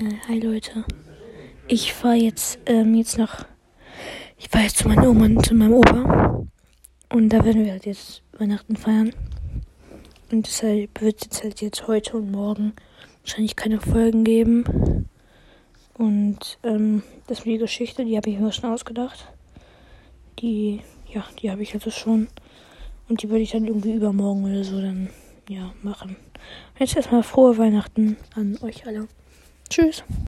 Äh, hi Leute. Ich fahre jetzt, ähm, jetzt nach. Ich fahre jetzt zu meiner Oma und zu meinem Opa. Und da werden wir halt jetzt Weihnachten feiern. Und deshalb wird es jetzt halt jetzt heute und morgen wahrscheinlich keine Folgen geben. Und ähm, das ist die Geschichte, die habe ich mir schon ausgedacht. Die, ja, die habe ich also schon. Und die würde ich dann irgendwie übermorgen oder so dann, ja, machen. Und jetzt erstmal frohe Weihnachten an euch alle. Tschüss.